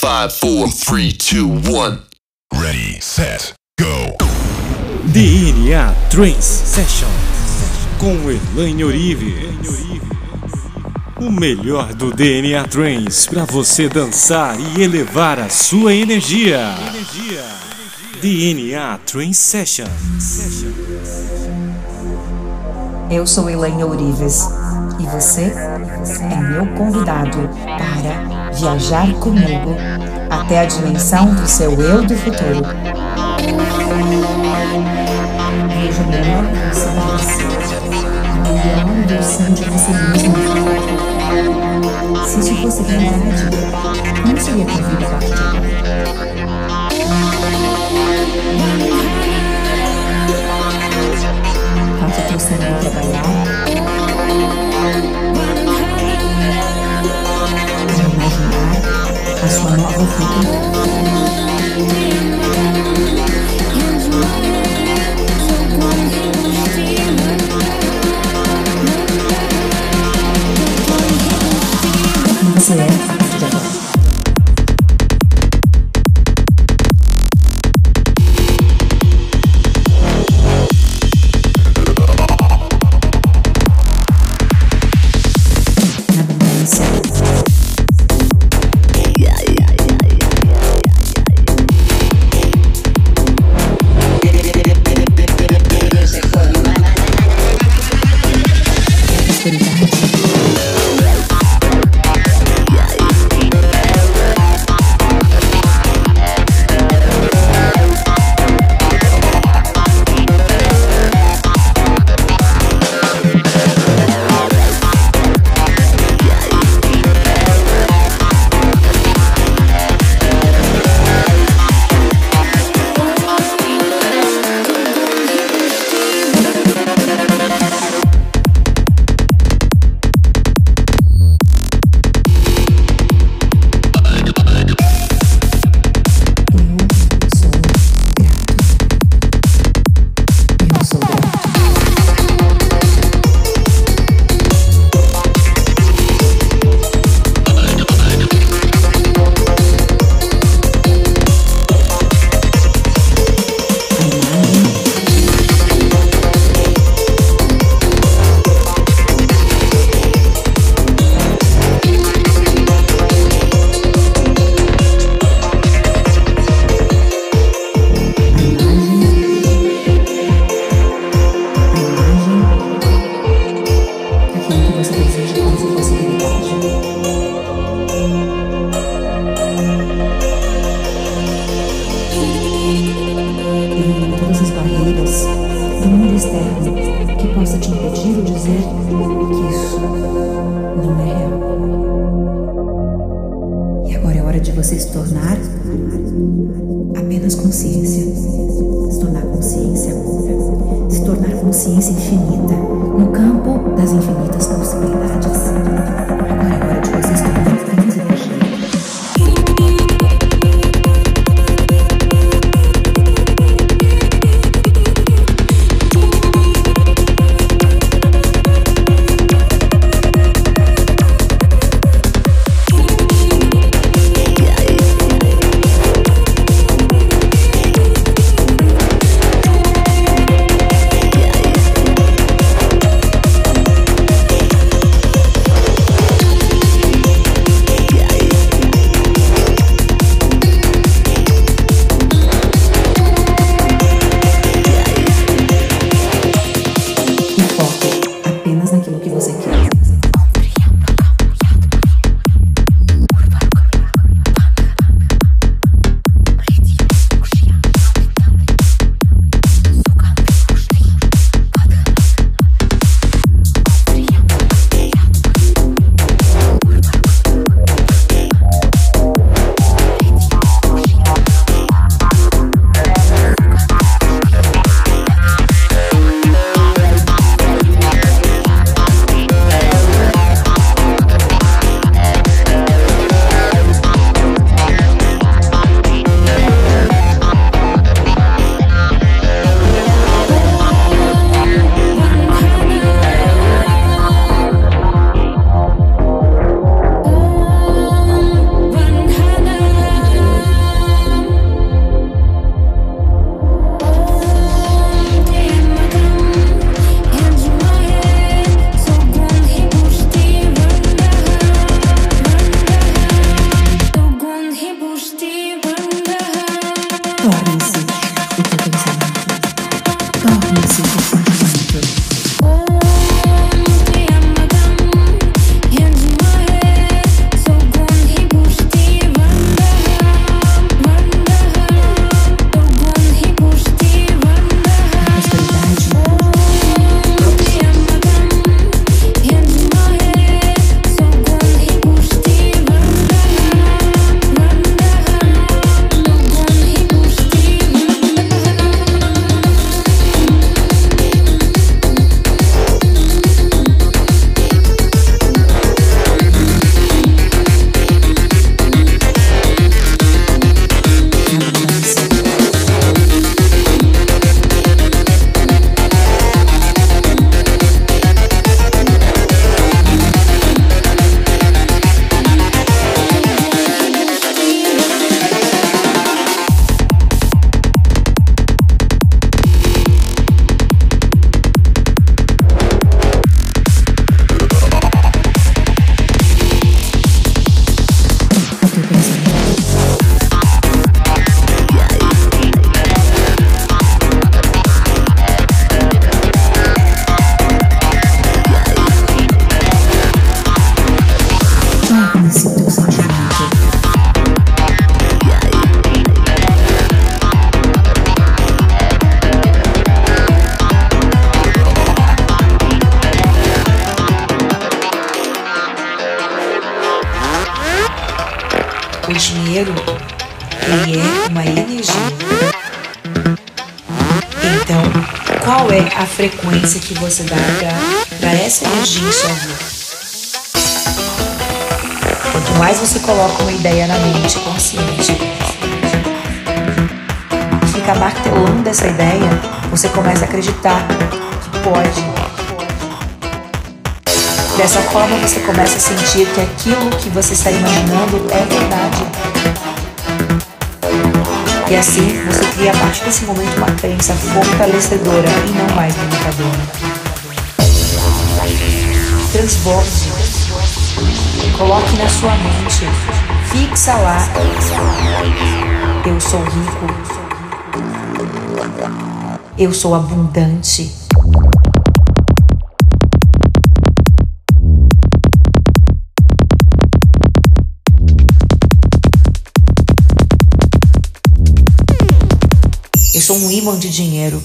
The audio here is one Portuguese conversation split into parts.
Five, four, three, two, one. Ready, set, go. DNA Trance Session com Elaine Orives. O melhor do DNA Trance para você dançar e elevar a sua energia. DNA Trance Session. Eu sou Elaine Ourives e você é meu convidado para viajar comigo até a dimensão do seu eu do futuro. Veja melhor versão de você, a melhor versão de você mesmo. Se isso fosse verdade, como seria a tua vida a Elimina todas as barreiras do mundo externo que possa te impedir ou dizer que isso não é real. E agora é hora de você se tornar apenas consciência. Se tornar consciência pura. Se tornar consciência infinita no campo a frequência que você dá para essa energia em sua vida? Quanto mais você coloca uma ideia na mente consciente, fica martelando essa ideia, você começa a acreditar que pode. Dessa forma, você começa a sentir que aquilo que você está imaginando é verdade. E assim, você cria a partir desse momento uma crença fortalecedora e não mais limitadora. Transborde. Coloque na sua mente. Fixa lá. Eu sou rico. Eu sou abundante. Sou um imã de dinheiro.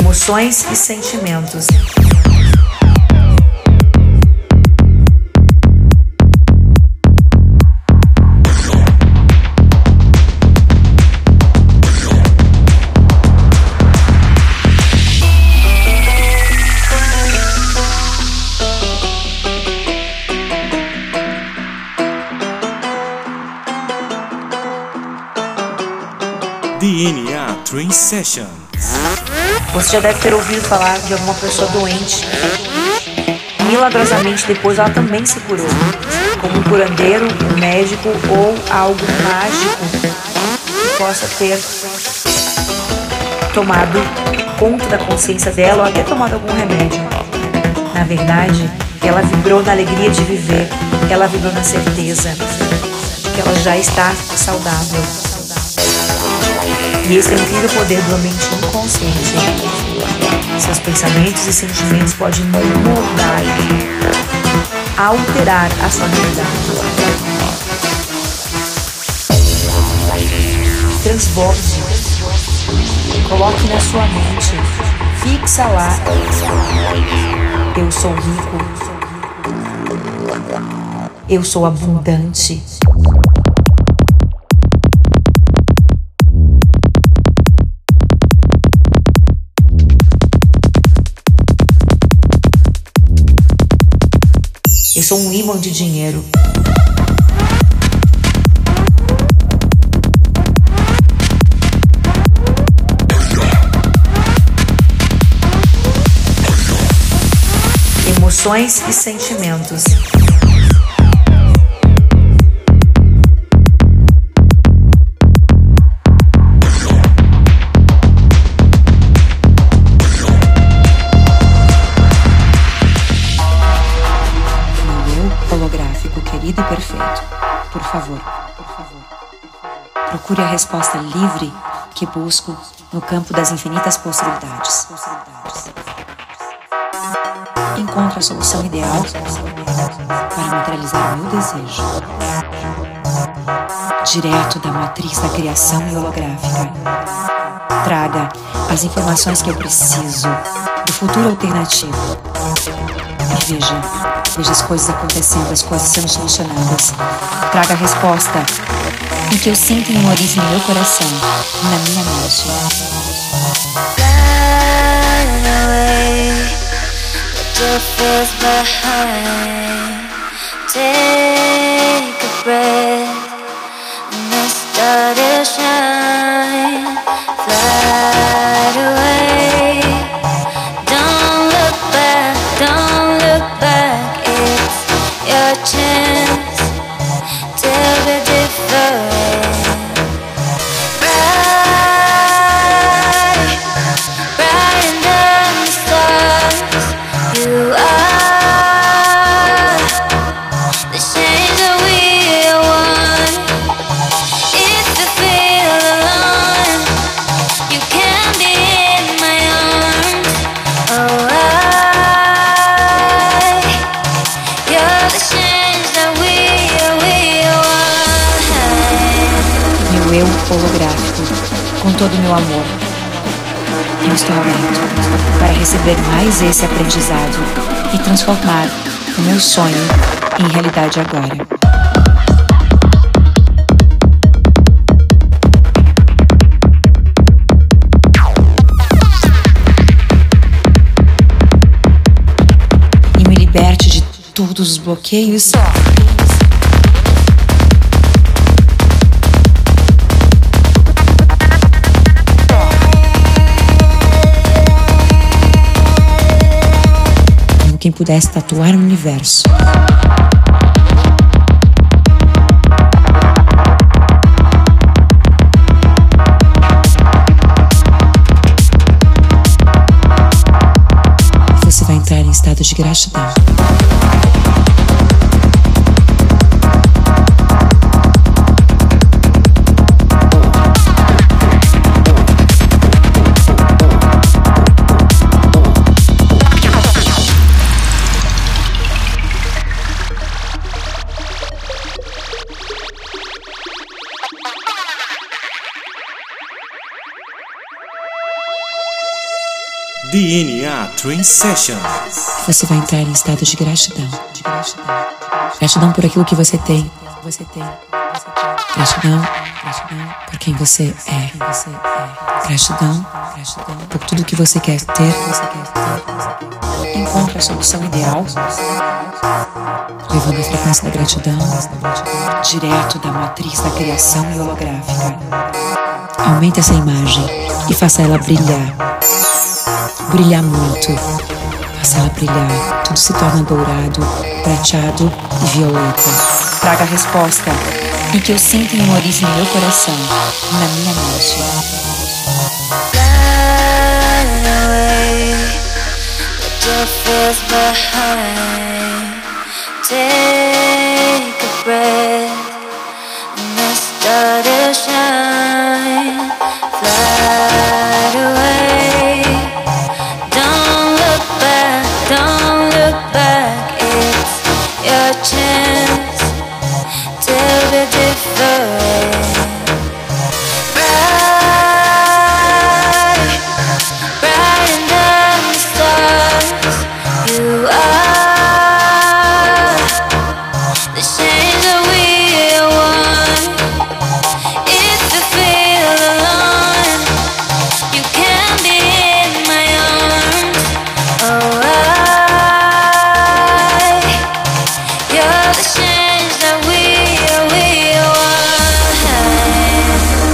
Emoções e sentimentos. DNA Train Session. Você já deve ter ouvido falar de alguma pessoa doente. Milagrosamente, depois ela também se curou. Como um curandeiro, um médico ou algo mágico que possa ter tomado conta da consciência dela ou até tomado algum remédio. Na verdade, ela vibrou na alegria de viver, ela vibrou na certeza que ela já está saudável. E esse é o incrível poder do mente inconsciente. Seus pensamentos e sentimentos podem moldar, alterar a sua realidade. Transborde. Coloque na sua mente. Fixa lá. Eu sou rico. Eu sou abundante. Imã de dinheiro. Emoções e sentimentos. Procure a resposta livre que busco no campo das infinitas possibilidades. Encontre a solução ideal para materializar o meu desejo. Direto da matriz da criação holográfica. Traga as informações que eu preciso do futuro alternativo. E veja, veja as coisas acontecendo, as coisas sendo solucionadas. Traga a resposta em que eu sinto em origem no meu coração e na minha mente. Take a breath, and todo o meu amor, neste momento para receber mais esse aprendizado e transformar o meu sonho em realidade agora. Todos os bloqueios. Quem pudesse tatuar o universo. Você vai entrar em estado de gratidão. DNA Train Sessions. Você vai entrar em estado de gratidão. De gratidão. Gratidão por aquilo que você tem. Você tem. Gratidão. Gratidão por quem você é. Gratidão. Gratidão por tudo que você quer ter. Encontre a solução ideal. Levando a frequência da gratidão direto da matriz da criação holográfica. Aumente essa imagem e faça ela brilhar brilhar muito. Faça ela brilhar. Tudo se torna dourado, prateado e violeta. Traga a resposta e que eu sinta em origem no meu coração, na minha mente. Away, behind.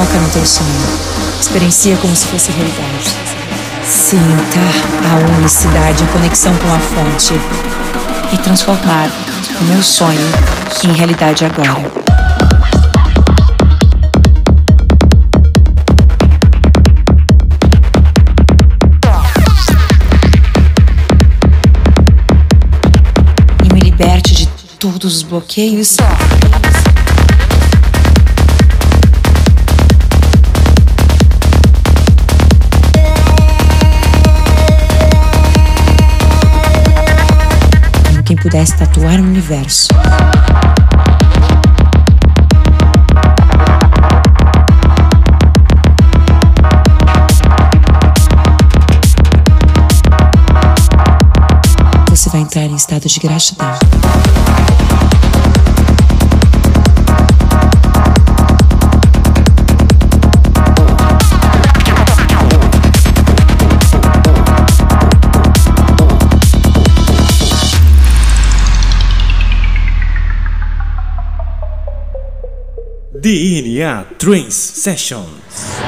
Toca no teu sonho. Experiencia como se fosse realidade. Sinta a unicidade, a conexão com a fonte. E transformar o meu sonho em realidade agora. E me liberte de todos os bloqueios. Pudesse tatuar o universo. Você vai entrar em estado de gratidão. DNA Trance Sessions.